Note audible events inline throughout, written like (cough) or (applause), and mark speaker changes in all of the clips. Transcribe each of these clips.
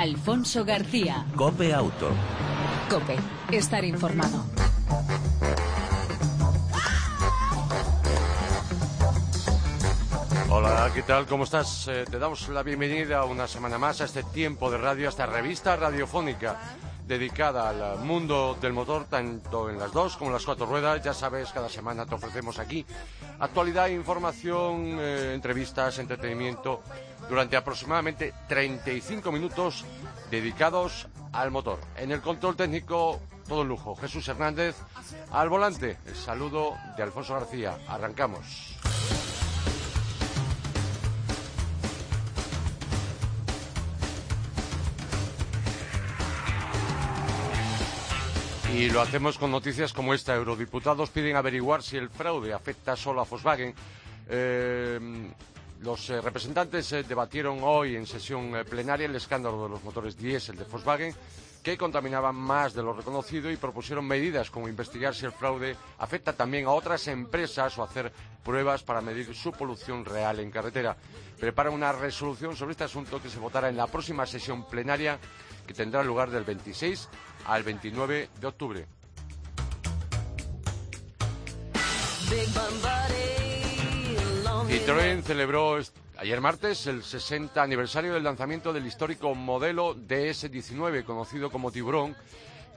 Speaker 1: Alfonso García.
Speaker 2: Cope Auto.
Speaker 1: Cope, estar informado.
Speaker 3: Hola, ¿qué tal? ¿Cómo estás? Eh, te damos la bienvenida una semana más a este tiempo de radio, a esta revista radiofónica dedicada al mundo del motor, tanto en las dos como en las cuatro ruedas. Ya sabes, cada semana te ofrecemos aquí actualidad, información, eh, entrevistas, entretenimiento, durante aproximadamente 35 minutos dedicados al motor. En el control técnico, todo lujo. Jesús Hernández, al volante, el saludo de Alfonso García. Arrancamos. Y lo hacemos con noticias como esta. Eurodiputados piden averiguar si el fraude afecta solo a Volkswagen. Eh, los eh, representantes eh, debatieron hoy en sesión plenaria el escándalo de los motores diésel de Volkswagen que contaminaban más de lo reconocido y propusieron medidas como investigar si el fraude afecta también a otras empresas o hacer pruebas para medir su polución real en carretera. Prepara una resolución sobre este asunto que se votará en la próxima sesión plenaria que tendrá lugar del 26 al 29 de octubre. Citroën celebró ayer martes el 60 aniversario del lanzamiento del histórico modelo DS19, conocido como Tiburón,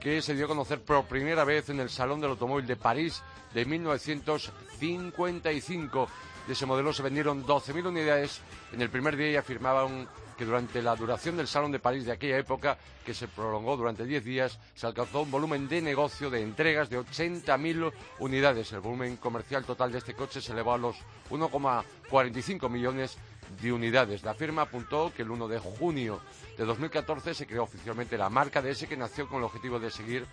Speaker 3: que se dio a conocer por primera vez en el Salón del Automóvil de París de 1955. De ese modelo se vendieron 12.000 unidades en el primer día y afirmaban que durante la duración del Salón de París de aquella época, que se prolongó durante 10 días, se alcanzó un volumen de negocio de entregas de 80.000 unidades. El volumen comercial total de este coche se elevó a los 1,45 millones de unidades. La firma apuntó que el 1 de junio de 2014 se creó oficialmente la marca ese que nació con el objetivo de seguir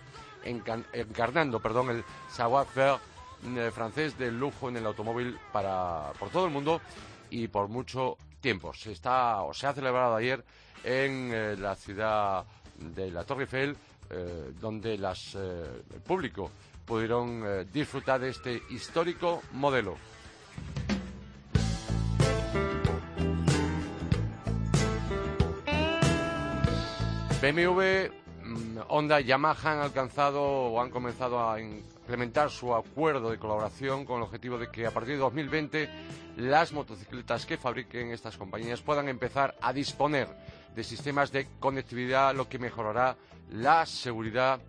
Speaker 3: encarnando perdón, el savoir-faire eh, francés del lujo en el automóvil para, por todo el mundo y por mucho tiempo. Se, está, o se ha celebrado ayer en eh, la ciudad de la Torre Eiffel, eh, donde las, eh, el público pudieron disfrutar de este histórico modelo. BMW, mm, Honda Yamaha han alcanzado o han comenzado a implementar su acuerdo de colaboración con el objetivo de que a partir de 2020 las motocicletas que fabriquen estas compañías puedan empezar a disponer de sistemas de conectividad, lo que mejorará la seguridad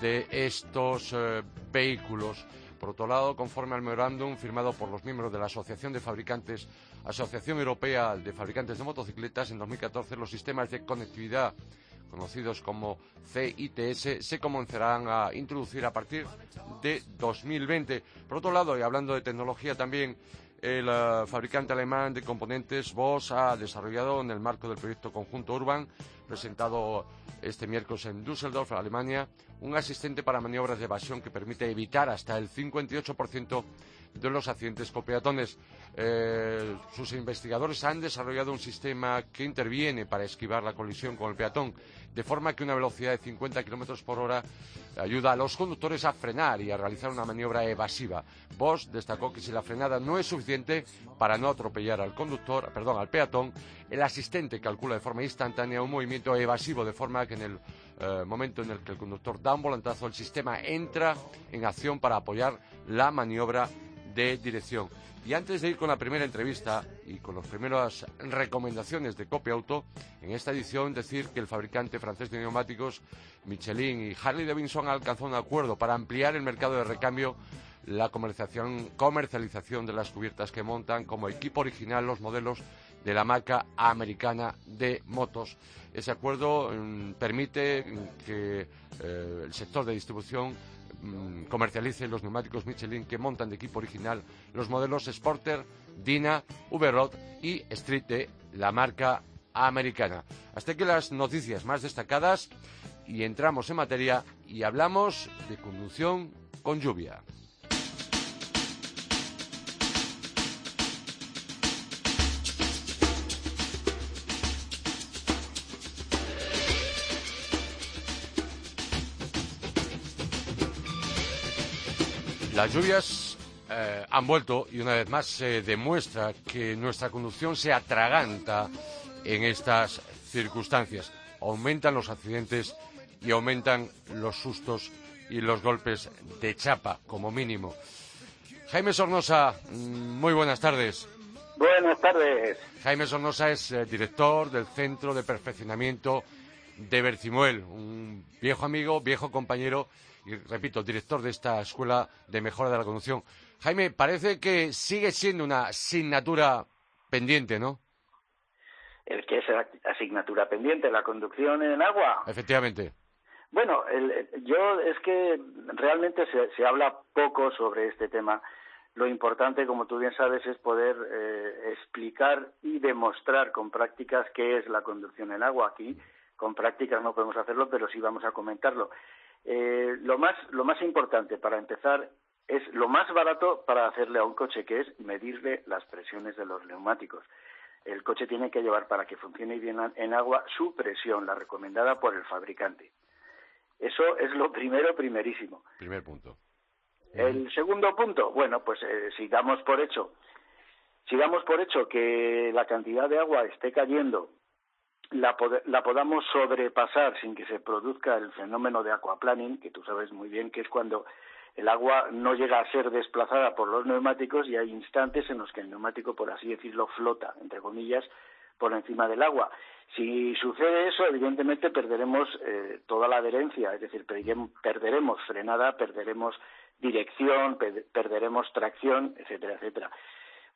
Speaker 3: de estos eh, vehículos. Por otro lado, conforme al memorándum firmado por los miembros de la Asociación de Fabricantes, Asociación Europea de Fabricantes de Motocicletas, en 2014 los sistemas de conectividad conocidos como CITS, se comenzarán a introducir a partir de 2020. Por otro lado, y hablando de tecnología también, el eh, fabricante alemán de componentes Bosch ha desarrollado en el marco del proyecto conjunto Urban, presentado este miércoles en Düsseldorf, Alemania, un asistente para maniobras de evasión que permite evitar hasta el 58% de los accidentes con peatones. Eh, sus investigadores han desarrollado un sistema que interviene para esquivar la colisión con el peatón, de forma que una velocidad de 50 kilómetros por hora ayuda a los conductores a frenar y a realizar una maniobra evasiva. Bosch destacó que si la frenada no es suficiente para no atropellar al conductor, perdón, al peatón, el asistente calcula de forma instantánea un movimiento evasivo de forma que en el eh, momento en el que el conductor da un volantazo, el sistema entra en acción para apoyar la maniobra de dirección. Y antes de ir con la primera entrevista y con las primeras recomendaciones de Copia Auto, en esta edición decir que el fabricante francés de neumáticos Michelin y Harley Davidson han alcanzado un acuerdo para ampliar el mercado de recambio la comercialización, comercialización de las cubiertas que montan como equipo original los modelos de la marca americana de motos. Ese acuerdo mm, permite que eh, el sector de distribución Mm, comercialice los neumáticos Michelin que montan de equipo original los modelos Sporter, Dina, V-Rod y Street de la marca americana. Hasta aquí las noticias más destacadas y entramos en materia y hablamos de conducción con lluvia. Las lluvias eh, han vuelto y una vez más se demuestra que nuestra conducción se atraganta en estas circunstancias. aumentan los accidentes y aumentan los sustos y los golpes de chapa, como mínimo. Jaime Sornosa, mm, muy buenas tardes.
Speaker 2: Buenas tardes.
Speaker 3: Jaime Sornosa es eh, director del Centro de Perfeccionamiento de Bercimuel, un viejo amigo, viejo compañero y, repito, director de esta Escuela de Mejora de la Conducción. Jaime, parece que sigue siendo una asignatura pendiente, ¿no?
Speaker 2: ¿El que es asignatura pendiente? ¿La conducción en agua?
Speaker 3: Efectivamente.
Speaker 2: Bueno, yo es que realmente se, habla poco sobre este tema. Lo importante, como tú bien sabes, es poder eh, explicar y demostrar con prácticas qué es la conducción en agua. Aquí, con prácticas no podemos hacerlo, pero sí vamos a comentarlo. Eh, lo, más, lo más importante para empezar es lo más barato para hacerle a un coche, que es medirle las presiones de los neumáticos. El coche tiene que llevar para que funcione bien en agua su presión, la recomendada por el fabricante. Eso es lo primero, primerísimo.
Speaker 3: Primer punto.
Speaker 2: El segundo punto, bueno, pues eh, si damos por hecho, si damos por hecho que la cantidad de agua esté cayendo, la, la podamos sobrepasar sin que se produzca el fenómeno de aquaplaning, que tú sabes muy bien que es cuando el agua no llega a ser desplazada por los neumáticos y hay instantes en los que el neumático, por así decirlo, flota, entre comillas, por encima del agua. Si sucede eso, evidentemente perderemos eh, toda la adherencia, es decir, perderemos frenada, perderemos dirección, perderemos tracción, etcétera, etcétera.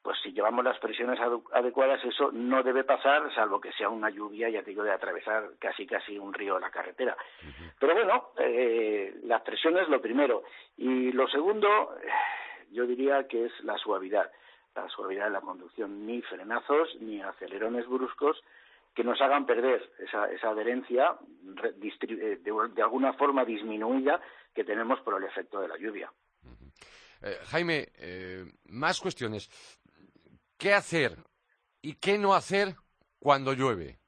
Speaker 2: Pues si llevamos las presiones adecuadas, eso no debe pasar, salvo que sea una lluvia, ya digo, de atravesar casi casi un río en la carretera. Pero bueno, eh, las presiones es lo primero. Y lo segundo, yo diría que es la suavidad la suavidad de la conducción, ni frenazos ni acelerones bruscos que nos hagan perder esa, esa adherencia eh, de, alguna forma disminuida que tenemos por el efecto de la lluvia.
Speaker 3: Eh, Jaime, eh, más cuestiones. ¿Qué hacer y qué no hacer cuando llueve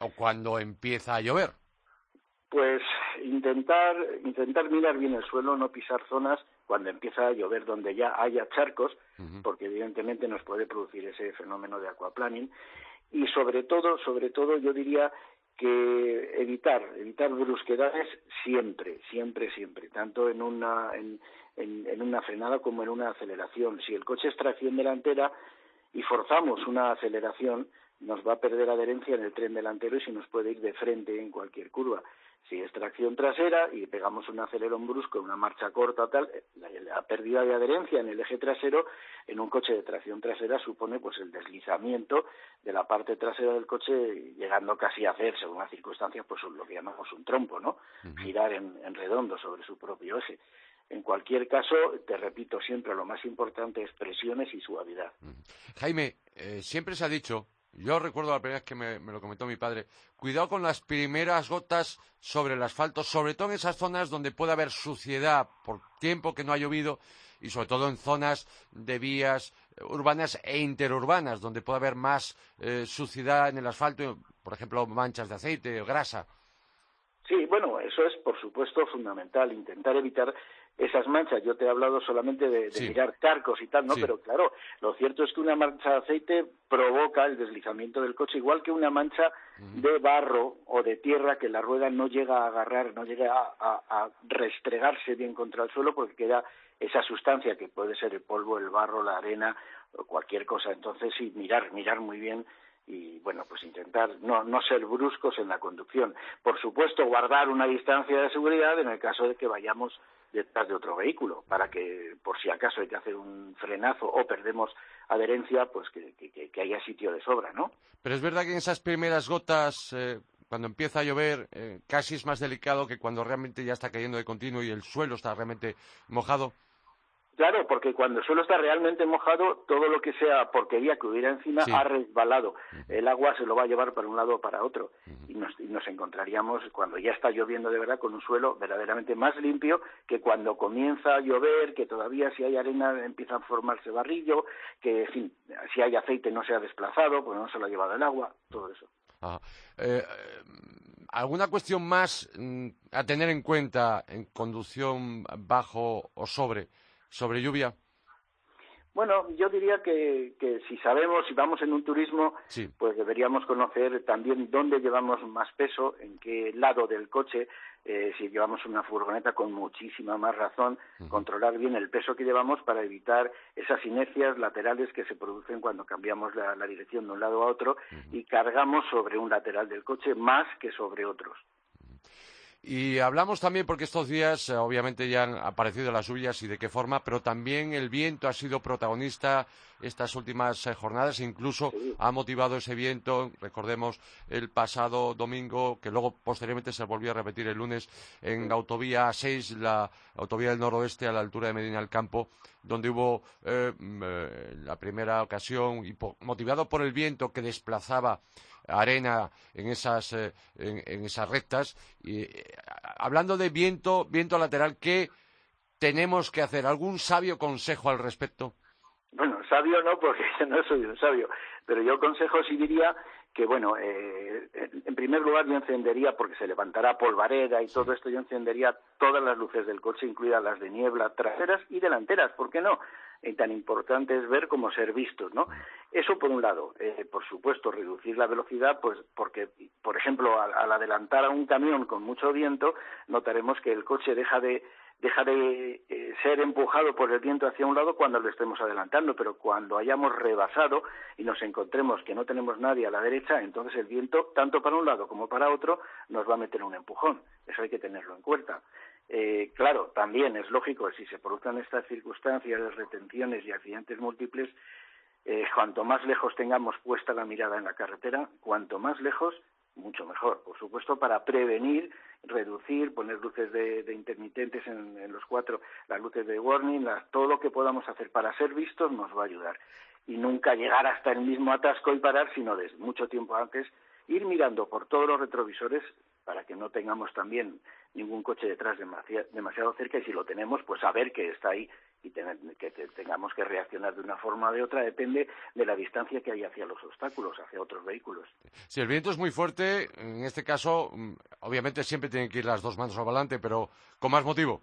Speaker 3: o cuando empieza a llover?
Speaker 2: Pues intentar, intentar mirar bien el suelo, no pisar zonas cuando empieza a llover donde ya haya charcos, porque evidentemente nos puede producir ese fenómeno de aquaplaning. Y sobre todo, sobre todo yo diría que evitar, evitar brusquedades siempre, siempre, siempre, tanto en una, en, en, una frenada como en una aceleración. Si el coche es tracción delantera y forzamos una aceleración, nos va a perder adherencia en el tren delantero y se nos puede ir de frente en cualquier curva. Si es tracción trasera y pegamos un acelerón brusco en una marcha corta tal, la, pérdida de adherencia en el eje trasero en un coche de tracción trasera supone pues el deslizamiento de la parte trasera del coche llegando casi a hacer, según las circunstancias, pues lo que llamamos un trompo, ¿no? Girar en, redondo sobre su propio eje. En cualquier caso, te repito siempre, lo más importante es presiones y suavidad.
Speaker 3: Jaime, eh, siempre se ha dicho yo recuerdo la primera vez que me, lo comentó mi padre. Cuidado con las primeras gotas sobre el asfalto, sobre todo en esas zonas donde puede haber suciedad por tiempo que no ha llovido y sobre todo en zonas de vías urbanas e interurbanas donde puede haber más eh, suciedad en el asfalto, por ejemplo, manchas de aceite o grasa.
Speaker 2: Sí, bueno, eso es por supuesto fundamental, intentar evitar esas manchas. Yo te he hablado solamente de, mirar carcos y tal, ¿no? Pero claro, lo cierto es que una mancha de aceite provoca el deslizamiento del coche, igual que una mancha de barro o de tierra que la rueda no llega a agarrar, no llega a, restregarse bien contra el suelo porque queda esa sustancia que puede ser el polvo, el barro, la arena o cualquier cosa. Entonces sí, mirar, mirar muy bien y bueno, pues intentar no, no ser bruscos en la conducción. Por supuesto, guardar una distancia de seguridad en el caso de que vayamos detrás de otro vehículo, para que por si acaso hay que hacer un frenazo o perdemos adherencia, pues que, que, haya sitio de sobra, ¿no?
Speaker 3: Pero es verdad que en esas primeras gotas, eh, cuando empieza a llover, eh, casi es más delicado que cuando realmente ya está cayendo de continuo y el suelo está realmente mojado.
Speaker 2: Claro, porque cuando el suelo está realmente mojado, todo lo que sea porquería que hubiera encima ha resbalado. El agua se lo va a llevar para un lado o para otro. y, nos, encontraríamos, cuando ya está lloviendo de verdad, con un suelo verdaderamente más limpio que cuando comienza a llover, que todavía si hay arena empieza a formarse barrillo, que, en fin, si hay aceite no se ha desplazado, porque no se lo ha llevado el agua, todo eso.
Speaker 3: Eh, ¿Alguna cuestión más mm, a tener en cuenta en conducción bajo o sobre? Sobre lluvia?
Speaker 2: Bueno, yo diría que, que si sabemos, si vamos en un turismo, pues deberíamos conocer también dónde llevamos más peso, en qué lado del coche, eh, si llevamos una furgoneta con muchísima más razón, controlar bien el peso que llevamos para evitar esas inercias laterales que se producen cuando cambiamos la, dirección de un lado a otro y cargamos sobre un lateral del coche más que sobre otros.
Speaker 3: Y hablamos también, porque estos días eh, obviamente ya han aparecido las lluvias y de qué forma, pero también el viento ha sido protagonista estas últimas eh, jornadas, incluso ha motivado ese viento, recordemos el pasado domingo, que luego posteriormente se volvió a repetir el lunes en la autovía 6, la autovía del noroeste a la altura de Medina del Campo, donde hubo eh, la primera ocasión, y motivado por el viento que desplazaba arena en esas, eh, en, esas rectas. Y, eh, hablando de viento, viento lateral, ¿qué tenemos que hacer? ¿Algún sabio consejo al respecto?
Speaker 2: Bueno, sabio no, porque (laughs) no soy un sabio, pero yo consejo sí diría que, bueno, eh, en primer lugar yo encendería, porque se levantará polvareda y todo esto, yo encendería todas las luces del coche, incluidas las de niebla, traseras y delanteras, ¿por qué no? Y tan importante es ver como ser vistos, ¿no? Eso por un lado. Eh, por supuesto, reducir la velocidad, pues porque, por ejemplo, al, adelantar a un camión con mucho viento, notaremos que el coche deja de deja de eh, ser empujado por el viento hacia un lado cuando lo estemos adelantando, pero cuando hayamos rebasado y nos encontremos que no tenemos nadie a la derecha, entonces el viento, tanto para un lado como para otro, nos va a meter un empujón. Eso hay que tenerlo en cuenta. Eh, claro, también es lógico, si se producen estas circunstancias de retenciones y accidentes múltiples, eh, cuanto más lejos tengamos puesta la mirada en la carretera, cuanto más lejos, mucho mejor. Por supuesto, para prevenir, reducir, poner luces de, intermitentes en, los cuatro, las luces de warning, todo lo que podamos hacer para ser vistos nos va a ayudar. Y nunca llegar hasta el mismo atasco y parar, sino desde mucho tiempo antes, ir mirando por todos los retrovisores para que no tengamos también ningún coche detrás demasiado cerca y si lo tenemos, pues saber que está ahí y que tengamos que reaccionar de una forma o de otra depende de la distancia que hay hacia los obstáculos, hacia otros vehículos.
Speaker 3: Si el viento es muy fuerte, en este caso, mm, obviamente siempre tienen que ir las dos manos al volante, pero con más motivo.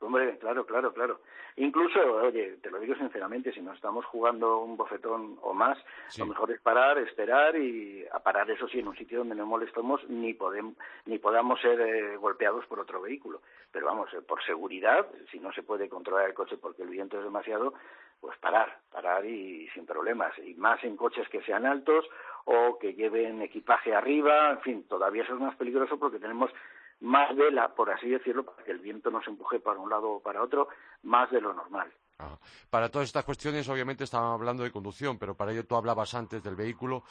Speaker 2: Hombre, claro, claro, claro. Incluso, oye, te lo digo sinceramente, si nos estamos jugando un bofetón o más, lo mejor es parar, esperar y a parar, eso sí, en un sitio donde no molestemos ni, podemos, ni podamos ser eh, golpeados por otro vehículo. Pero vamos, eh, por seguridad, si no se puede controlar el coche porque el viento es demasiado, pues parar, parar y sin problemas. Y más en coches que sean altos o que lleven equipaje arriba, en fin, todavía eso es más peligroso porque tenemos más vela, por así decirlo, para que el viento no se empuje para un lado o para otro, más de lo normal.
Speaker 3: Ah, para todas estas cuestiones, obviamente, estábamos hablando de conducción, pero para ello tú hablabas antes del vehículo.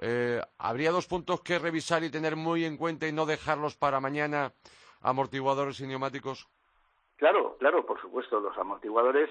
Speaker 3: Eh, ¿Habría dos puntos que revisar y tener muy en cuenta y no dejarlos para mañana, amortiguadores y neumáticos?
Speaker 2: Claro, claro, por supuesto. Los amortiguadores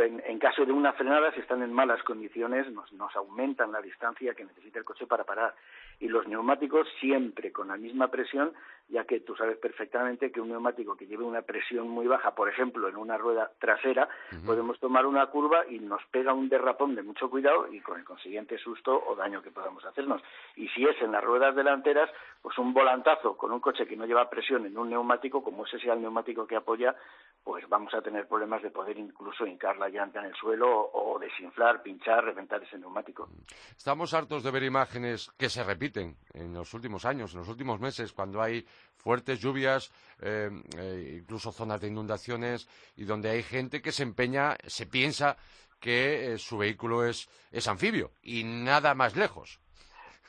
Speaker 2: en, caso de una frenada, si están en malas condiciones, nos, aumentan la distancia que necesita el coche para parar. Y los neumáticos siempre con la misma presión, ya que tú sabes perfectamente que un neumático que lleve una presión muy baja, por ejemplo, en una rueda trasera, podemos tomar una curva y nos pega un derrapón de mucho cuidado y con el consiguiente susto o daño que podamos hacernos. Y si es en las ruedas delanteras, pues un volantazo con un coche que no lleva presión en un neumático, como ese sea el neumático que apoya, pues vamos a tener problemas de poder incluso hincar la llanta en el suelo o, desinflar, pinchar, reventar ese neumático.
Speaker 3: Estamos hartos de ver imágenes que se repiten en los últimos años, en los últimos meses, cuando hay fuertes lluvias, eh, eh, incluso zonas de inundaciones y donde hay gente que se empeña, se piensa que eh, su vehículo es, anfibio y nada más lejos.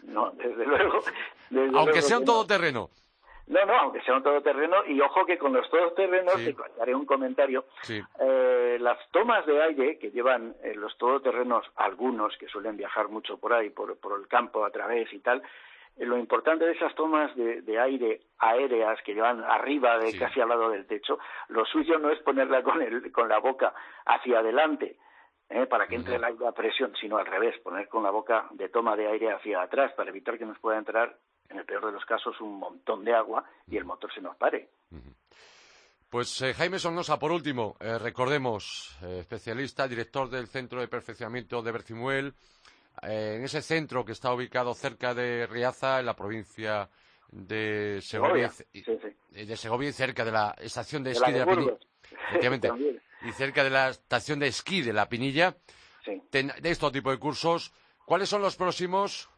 Speaker 2: No, desde luego.
Speaker 3: Aunque sea un todoterreno.
Speaker 2: No, no, aunque sea un todoterreno, y ojo que con los todoterrenos, sí. haré un comentario, eh, las tomas de aire que llevan eh, los todoterrenos, algunos que suelen viajar mucho por ahí, por, el campo a través y tal, eh, lo importante de esas tomas de, aire aéreas que llevan arriba, de casi al lado del techo, lo suyo no es ponerla con, el, con la boca hacia adelante, para que entre el aire a presión, sino al revés, poner con la boca de toma de aire hacia atrás para evitar que nos pueda entrar en el peor de los casos, un montón de agua y el motor se nos pare.
Speaker 3: Pues eh, Jaime Sonosa, por último, eh, recordemos, eh, especialista, director del Centro de Perfeccionamiento de Bercimuel, en ese centro que está ubicado cerca de Riaza, en la provincia de Segovia, y, de Segovia cerca de la estación de esquí de, la Pinilla, (laughs) y cerca de la estación de esquí de la Pinilla, de este tipo de cursos. ¿Cuáles son los próximos,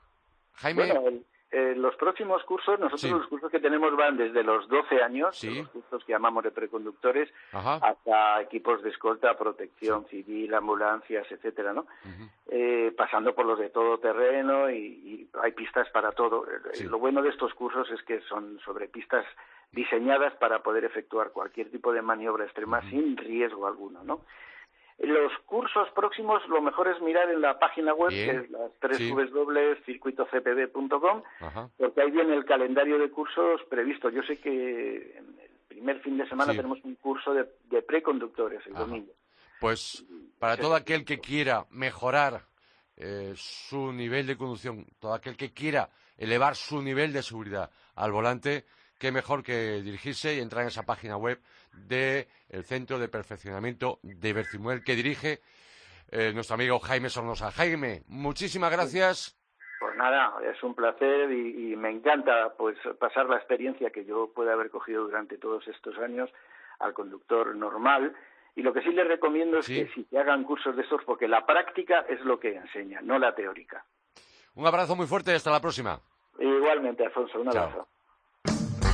Speaker 3: Jaime?
Speaker 2: Bueno, eh, los próximos cursos, nosotros los cursos que tenemos van desde los 12 años, los cursos que llamamos de preconductores, hasta equipos de escolta, protección civil, ambulancias, etcétera, ¿no? Eh, pasando por los de todo terreno y, hay pistas para todo. Eh, lo bueno de estos cursos es que son sobre pistas diseñadas para poder efectuar cualquier tipo de maniobra extrema sin riesgo alguno, ¿no? Los cursos próximos lo mejor es mirar en la página web, que es las www.circuitocpd.com, porque ahí viene el calendario de cursos previstos. Yo sé que en el primer fin de semana tenemos un curso de, preconductores el domingo.
Speaker 3: Pues para todo aquel que quiera mejorar eh, su nivel de conducción, todo aquel que quiera elevar su nivel de seguridad al volante, qué mejor que dirigirse y entrar en esa página web del Centro de Perfeccionamiento de Bercimuel que dirige eh, nuestro amigo Jaime Sornosa. Jaime, muchísimas gracias.
Speaker 2: Pues nada, es un placer y, me encanta pues pasar la experiencia que yo pueda haber cogido durante todos estos años al conductor normal. Y lo que sí les recomiendo es que si hagan cursos de estos, porque la práctica es lo que enseña, no la teórica.
Speaker 3: Un abrazo muy fuerte y hasta la próxima.
Speaker 2: Igualmente, Alfonso, un abrazo.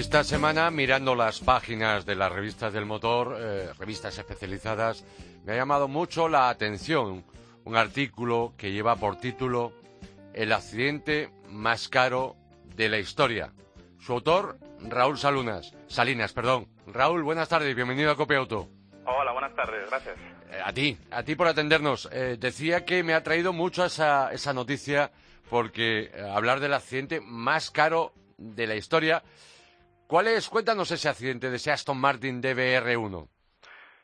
Speaker 3: Esta semana, mirando las páginas de las revistas del motor, eh, revistas especializadas, me ha llamado mucho la atención un artículo que lleva por título El accidente más caro de la historia. Su autor, Raúl Salunas. Salinas, perdón. Raúl, buenas tardes, bienvenido a Copia Auto.
Speaker 4: Hola, buenas tardes, gracias.
Speaker 3: Eh, a ti, a ti por atendernos. Eh, decía que me ha traído mucho esa, esa noticia porque hablar del accidente más caro de la historia ¿Cuál es, cuéntanos ese accidente de ese Aston Martin DBR1?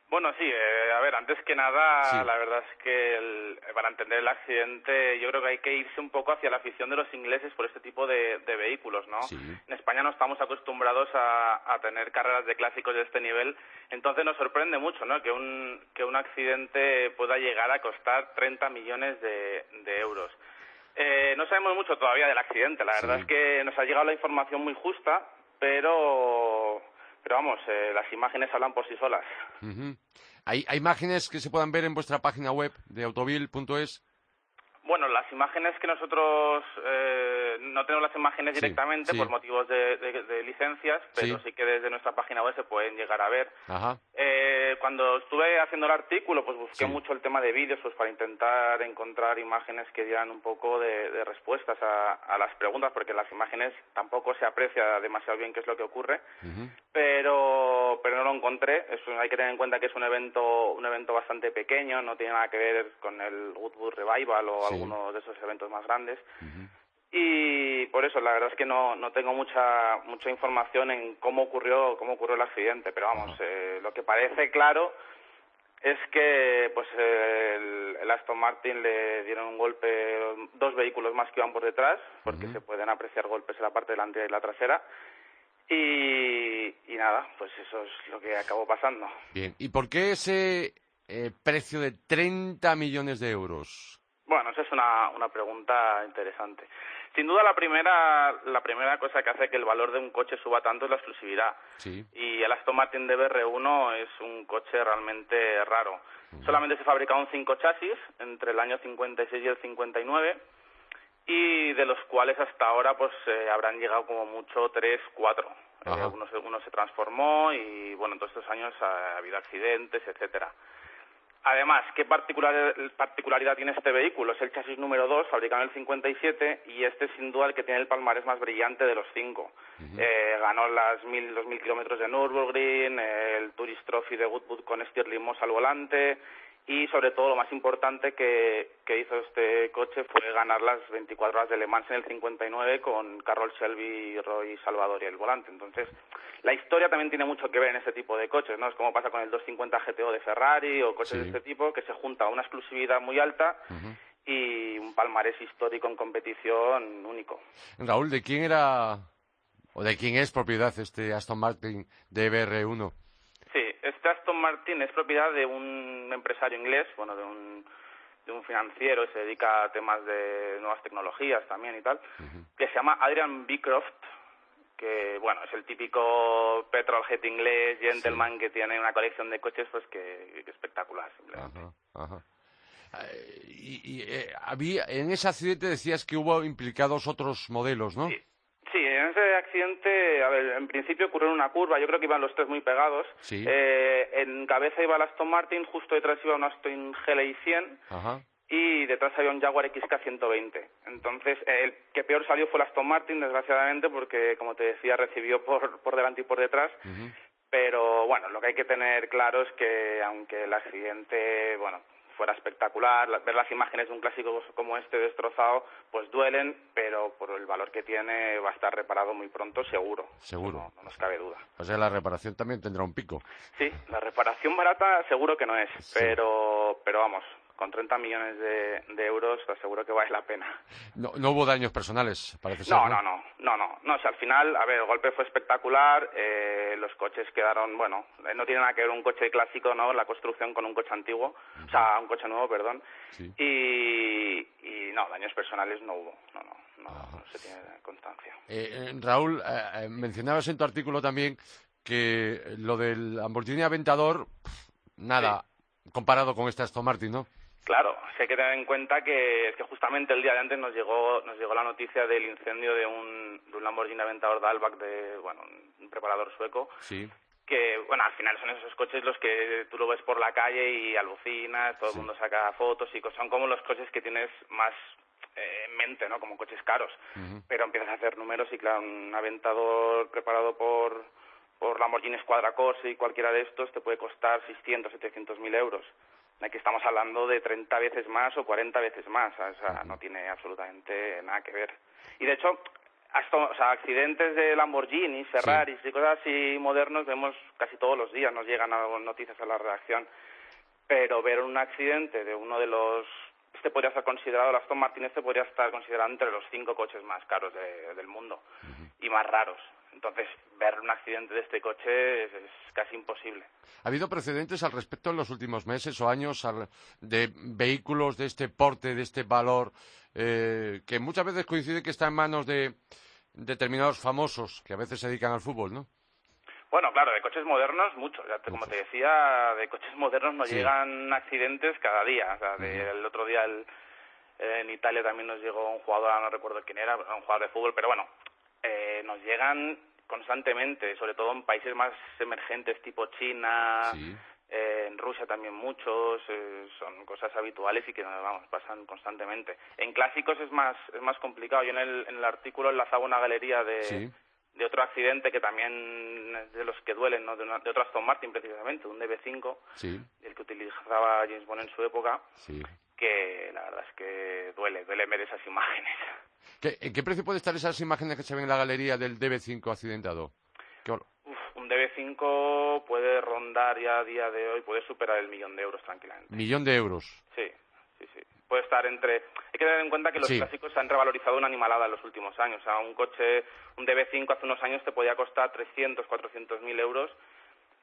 Speaker 4: Bueno, sí, eh, a ver, antes que nada, la verdad es que para entender el accidente yo creo que hay que irse un poco hacia la afición de los ingleses por este tipo de, vehículos, ¿no? En España no estamos acostumbrados a, tener carreras de clásicos de este nivel, entonces nos sorprende mucho, ¿no? Que un, que un accidente pueda llegar a costar 30 millones de, euros. Eh, no sabemos mucho todavía del accidente, la verdad es que nos ha llegado la información muy justa, pero pero vamos, eh, las imágenes hablan por sí solas.
Speaker 3: ¿Hay, ¿Hay imágenes que se puedan ver en vuestra página web de autovil.es?
Speaker 4: Bueno, las imágenes que nosotros eh, no tenemos las imágenes directamente por motivos de, licencias, pero sí. que desde nuestra página web se pueden llegar a ver. Eh, cuando estuve haciendo el artículo, pues busqué mucho el tema de vídeos, pues para intentar encontrar imágenes que dieran un poco de, respuestas a, las preguntas, porque las imágenes tampoco se aprecia demasiado bien qué es lo que ocurre, pero pero no lo encontré. hay que tener en cuenta que es un evento un evento bastante pequeño, no tiene nada que ver con el Woodwood Revival o uno de esos eventos más grandes. Y por eso, la verdad es que no, no tengo mucha, mucha información en cómo ocurrió, cómo ocurrió el accidente, pero vamos, eh, lo que parece claro es que pues el, Aston Martin le dieron un golpe, dos vehículos más que iban por detrás, porque se pueden apreciar golpes en la parte delantera y la trasera. Y, y nada, pues eso es lo que acabó pasando.
Speaker 3: Bien, ¿y por qué ese eh, precio de 30 millones de euros?
Speaker 4: Bueno, esa es una, una pregunta interesante. Sin duda la primera, la primera cosa que hace que el valor de un coche suba tanto es la exclusividad. Sí. Y el Aston Martin DBR1 es un coche realmente raro. Solamente se fabricaron cinco chasis entre el año 56 y el 59 y de los cuales hasta ahora pues eh, habrán llegado como mucho tres, cuatro. Eh, uno, uno se transformó y bueno, en todos estos años ha habido accidentes, etcétera. Además, ¿qué particularidad tiene este vehículo? Es el chasis número 2, fabricado en el 57, y este es sin duda el que tiene el palmarés más brillante de los cinco. eh, ganó las mil, los mil kilómetros de Nürburgring, el Tourist Trophy de Woodwood con Stirling Moss al volante, y sobre todo lo más importante que, que, hizo este coche fue ganar las 24 horas de Le Mans en el 59 con Carroll Shelby, Roy Salvador y el volante. Entonces, la historia también tiene mucho que ver en este tipo de coches, ¿no? Es como pasa con el 250 GTO de Ferrari o coches de este tipo, que se junta a una exclusividad muy alta y un palmarés histórico en competición único.
Speaker 3: Raúl, ¿de quién era o de quién es propiedad este Aston Martin DBR1?
Speaker 4: Este Aston Martin es propiedad de un empresario inglés, bueno, de un, de un financiero, se dedica a temas de nuevas tecnologías también y tal, que se llama Adrian Beecroft, que, bueno, es el típico petrolhead inglés, gentleman, que tiene una colección de coches, pues que, espectacular, simplemente.
Speaker 3: Eh, y, eh, había, en ese accidente decías que hubo implicados otros modelos, ¿no?
Speaker 4: Sí, en ese accidente, a ver, en principio ocurrió en una curva, yo creo que iban los tres muy pegados. Eh, en cabeza iba el Aston Martin, justo detrás iba un Aston GLI 100 y detrás había un Jaguar XK 120. Entonces, el que peor salió fue el Aston Martin, desgraciadamente, porque, como te decía, recibió por, por delante y por detrás. Pero bueno, lo que hay que tener claro es que aunque el accidente, bueno, fuera espectacular. Ver las imágenes de un clásico como este destrozado, pues duelen, pero por el valor que tiene va a estar reparado muy pronto, seguro.
Speaker 3: Seguro.
Speaker 4: No, nos cabe duda.
Speaker 3: O sea, la reparación también tendrá un pico.
Speaker 4: Sí, la reparación barata seguro que no es, pero, pero vamos, con 30 millones de, euros aseguro que vale la pena.
Speaker 3: No, no hubo daños personales, parece ser.
Speaker 4: No, no, no, no, no, no. al final, a ver, el golpe fue espectacular, eh, los coches quedaron, bueno, eh, no tiene nada que ver un coche clásico, ¿no? La construcción con un coche antiguo, o sea, un coche nuevo, perdón. Y, y no, daños personales no hubo, no, no, no, se tiene constancia.
Speaker 3: Eh, Raúl, mencionabas en tu artículo también que lo del Lamborghini Aventador, nada, comparado con este Aston Martin, ¿no?
Speaker 4: Claro, hay que tener en cuenta que es que justamente el día de antes nos llegó nos llegó la noticia del incendio de un, de un Lamborghini Aventador Dalbach de bueno un preparador sueco.
Speaker 3: Sí.
Speaker 4: Que bueno al final son esos coches los que tú lo ves por la calle y alucinas, todo el mundo saca fotos y son como los coches que tienes más eh, en mente, ¿no? Como coches caros. Pero empiezas a hacer números y claro un Aventador preparado por por Lamborghini Squadra Corsa y cualquiera de estos te puede costar 600, 700 mil euros. Aquí estamos hablando de 30 veces más o 40 veces más, o sea, no tiene absolutamente nada que ver. Y de hecho, hasta, o sea, accidentes de Lamborghini, Ferraris y cosas así modernos vemos casi todos los días, nos llegan noticias a la redacción. Pero ver un accidente de uno de los este podría estar considerado, el Aston Martin este podría estar considerado entre los cinco coches más caros del mundo y más raros. Entonces, ver un accidente de este coche es, casi imposible.
Speaker 3: ¿Ha habido precedentes al respecto en los últimos meses o años de vehículos de este porte, de este valor, eh, que muchas veces coincide que está en manos de determinados famosos que a veces se dedican al fútbol, ¿no?
Speaker 4: Bueno, claro, de coches modernos, mucho. como te decía, de coches modernos nos llegan accidentes cada día. O sea, el otro día en Italia también nos llegó un jugador, no recuerdo quién era, un jugador de fútbol, pero bueno, eh, nos llegan constantemente, sobre todo en países más emergentes tipo China, eh, en Rusia también muchos, eh, son cosas habituales y que vamos, pasan constantemente. En clásicos es más, es más complicado. Yo en el, en el artículo enlazaba una galería de, de otro accidente que también es de los que duelen, ¿no? de, de otro Aston Martin precisamente, un DB5, el que utilizaba James Bond en su época, que la verdad es que duele, duele ver esas imágenes.
Speaker 3: ¿En qué precio puede estar esas imágenes que se ven en la galería del DB5 accidentado?
Speaker 4: un DB5 puede rondar ya a día de hoy, puede superar el millón de euros tranquilamente.
Speaker 3: ¿Millón de euros?
Speaker 4: Sí, sí, sí. Puede estar entre... Hay que tener en cuenta que los clásicos se han revalorizado una animalada en los últimos años. O sea, un coche, un DB5 hace unos años te podía costar 300, 400 mil euros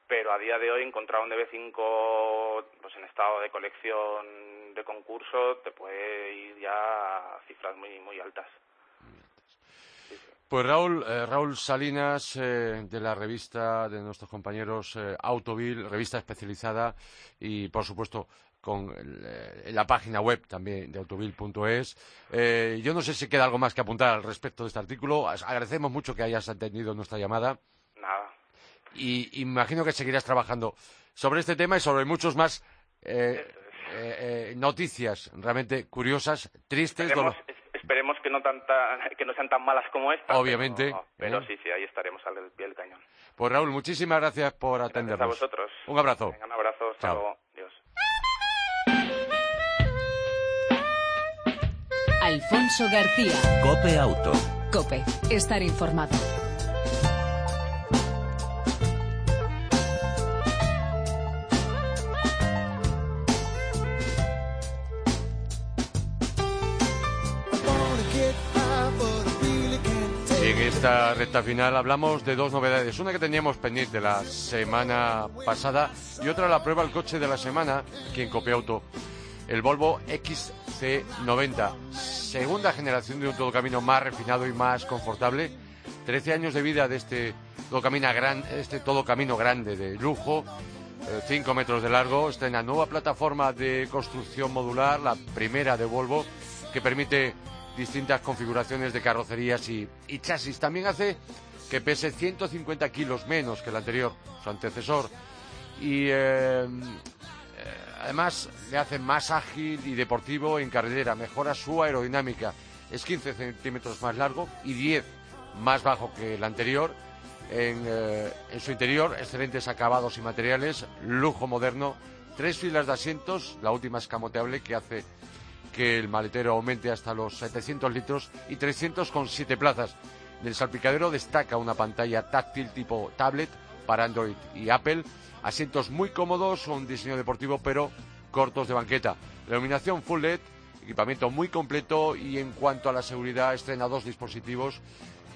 Speaker 4: pero a día de hoy encontrar un DB5 pues en estado de colección de concurso te puede ir ya a cifras muy muy altas.
Speaker 3: Pues Raúl, eh, Raúl Salinas eh, de la revista de nuestros compañeros eh, Autovil, revista especializada y por supuesto con la página web también de autovil.es. yo no sé si queda algo más que apuntar al respecto de este artículo. Agradecemos mucho que hayas atendido nuestra llamada y imagino que seguirás trabajando sobre este tema y sobre muchos más eh, eh, eh noticias realmente curiosas, tristes.
Speaker 4: Esperemos, esperemos que, no tanta, que no sean tan malas como esta.
Speaker 3: Obviamente.
Speaker 4: Pero, pero ¿eh? sí, sí, ahí estaremos al pie del cañón.
Speaker 3: Pues Raúl, muchísimas gracias por atendernos.
Speaker 4: Gracias a vosotros.
Speaker 3: Un abrazo.
Speaker 4: Venga, un abrazo. Hasta Chao. Luego. Adiós.
Speaker 1: Alfonso García.
Speaker 5: Cope Auto.
Speaker 1: Cope. Estar informado.
Speaker 3: Esta recta final hablamos de dos novedades. Una que teníamos pendiente la semana pasada y otra la prueba el coche de la semana aquí en Copiauto. El Volvo XC90. Segunda generación de un todocamino más refinado y más confortable. 13 años de vida de este todocamino, gran, este todocamino grande de lujo. 5 eh, metros de largo. Está en la nueva plataforma de construcción modular, la primera de Volvo, que permite distintas configuraciones de carrocerías y, chasis. También hace que pese 150 kilos menos que el anterior, su antecesor. Y eh, eh, además le hace más ágil y deportivo en carretera, mejora su aerodinámica. Es 15 centímetros más largo y 10 más bajo que el anterior. En, eh, en, su interior, excelentes acabados y materiales, lujo moderno, tres filas de asientos, la última escamoteable que hace que el maletero aumente hasta los 700 litros y 300 con 7 plazas. En el salpicadero destaca una pantalla táctil tipo tablet para Android y Apple, asientos muy cómodos, un diseño deportivo pero cortos de banqueta. Iluminación full LED, equipamiento muy completo y en cuanto a la seguridad estrena dos dispositivos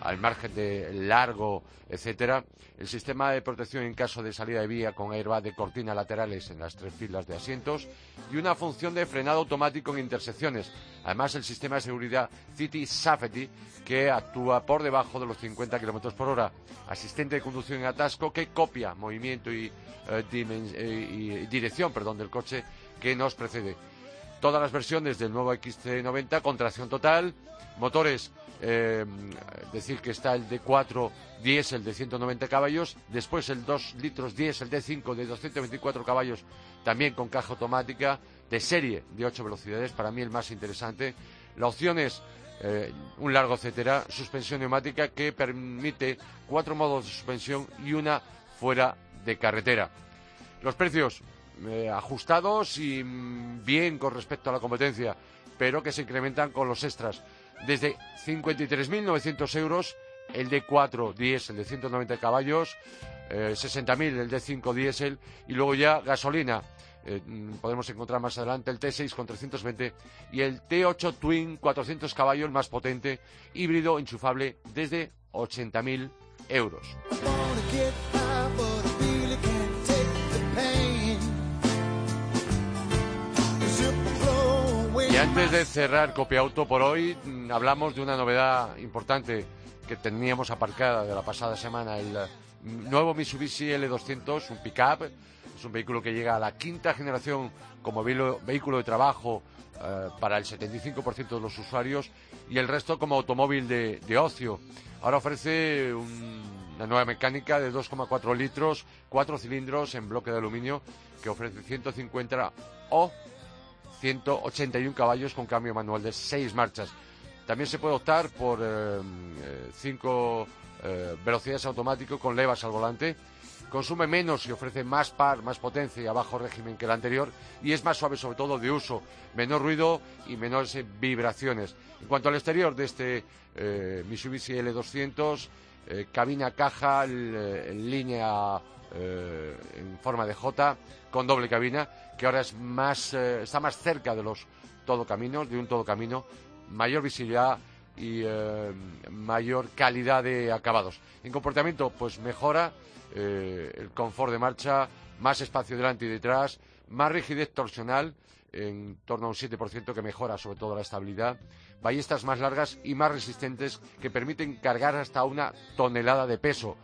Speaker 3: al margen de largo, etcétera, el sistema de protección en caso de salida de vía con airbag de cortina laterales en las tres filas de asientos y una función de frenado automático en intersecciones. Además, el sistema de seguridad City Safety que actúa por debajo de los 50 km por hora. Asistente de conducción en atasco que copia movimiento y, eh, eh, y dirección perdón, del coche que nos precede. Todas las versiones del nuevo XC90 con tracción total, motores eh, decir que está el D4 diésel de 190 caballos, después el 2 litros diésel D5 de 224 caballos, también con caja automática, de serie de 8 velocidades, para mí el más interesante. La opción es eh, un largo etcétera, suspensión neumática que permite cuatro modos de suspensión y una fuera de carretera. Los precios eh, ajustados y mm, bien con respecto a la competencia, pero que se incrementan con los extras desde 53.900 euros el D4 diésel de 190 caballos, 60.000 eh, el D5 diésel y luego ya gasolina. Eh, mm, podemos encontrar más adelante el T6 con 320 y el T8 Twin 400 caballos más potente, híbrido enchufable desde 80.000 euros. Antes de cerrar Copiauto por hoy, mm, hablamos de una novedad importante que teníamos aparcada de la pasada semana, el mm, nuevo Mitsubishi L200, un pickup, es un vehículo que llega a la quinta generación como vehículo de trabajo eh, para el 75% de los usuarios y el resto como automóvil de, ocio. Ahora ofrece una nueva mecánica de 2,4 litros, cuatro cilindros en bloque de aluminio que ofrece 150 o 181 caballos con cambio manual de 6 marchas. También se puede optar por 5 eh, eh, velocidades automático con levas al volante. Consume menos y ofrece más par, más potencia y a bajo régimen que el anterior y es más suave sobre todo de uso, menor ruido y menores vibraciones. En cuanto al exterior de este eh, Mitsubishi L200, cabina caja en línea en forma de J con doble cabina que ahora es más, eh, está más cerca de los todocaminos, de un todocamino, mayor visibilidad y eh, mayor calidad de acabados. En comportamiento, pues mejora eh, el confort de marcha, más espacio delante y detrás, más rigidez torsional, en torno a un 7% que mejora sobre todo la estabilidad, ballestas más largas y más resistentes que permiten cargar hasta una tonelada de peso.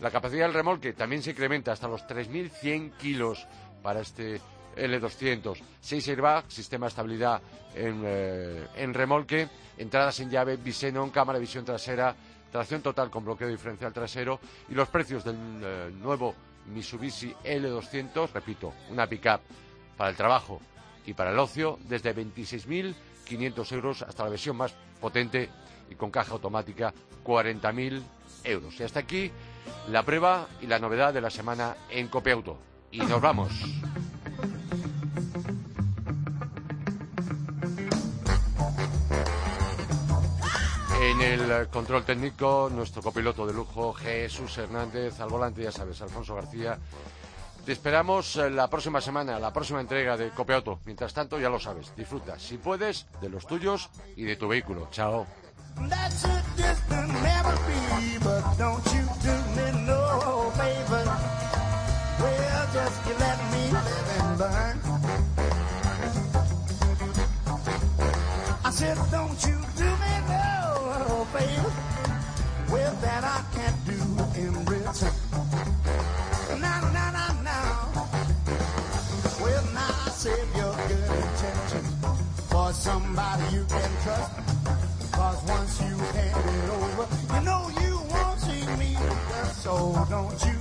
Speaker 3: La capacidad del remolque también se incrementa hasta los 3.100 kilos para este L200, 6 airbags, sistema de estabilidad eh, en, remolque, entradas en llave, bisenon, cámara de visión trasera, tracción total con bloqueo diferencial trasero y los precios del eh, nuevo Mitsubishi L200, repito, una pickup para el trabajo y para el ocio desde 26.500 euros hasta la versión más potente y con caja automática 40.000 euros. Y hasta aquí la prueba y la novedad de la semana en Copiauto. Y nos vamos.
Speaker 6: En el control técnico, nuestro copiloto de lujo, Jesús Hernández, al volante, ya sabes, Alfonso García. Te esperamos eh, la próxima semana, la próxima entrega de Copiauto. Mientras tanto, ya lo sabes, disfruta, si puedes, de los tuyos y de tu vehículo. Chao. That's a distant memory, but don't you do me no. Well, just let me live and learn. I said, don't you do me no favor. With that I can't do in return. Now, now, now, now. Well, now save your good intentions for somebody you can trust. So don't you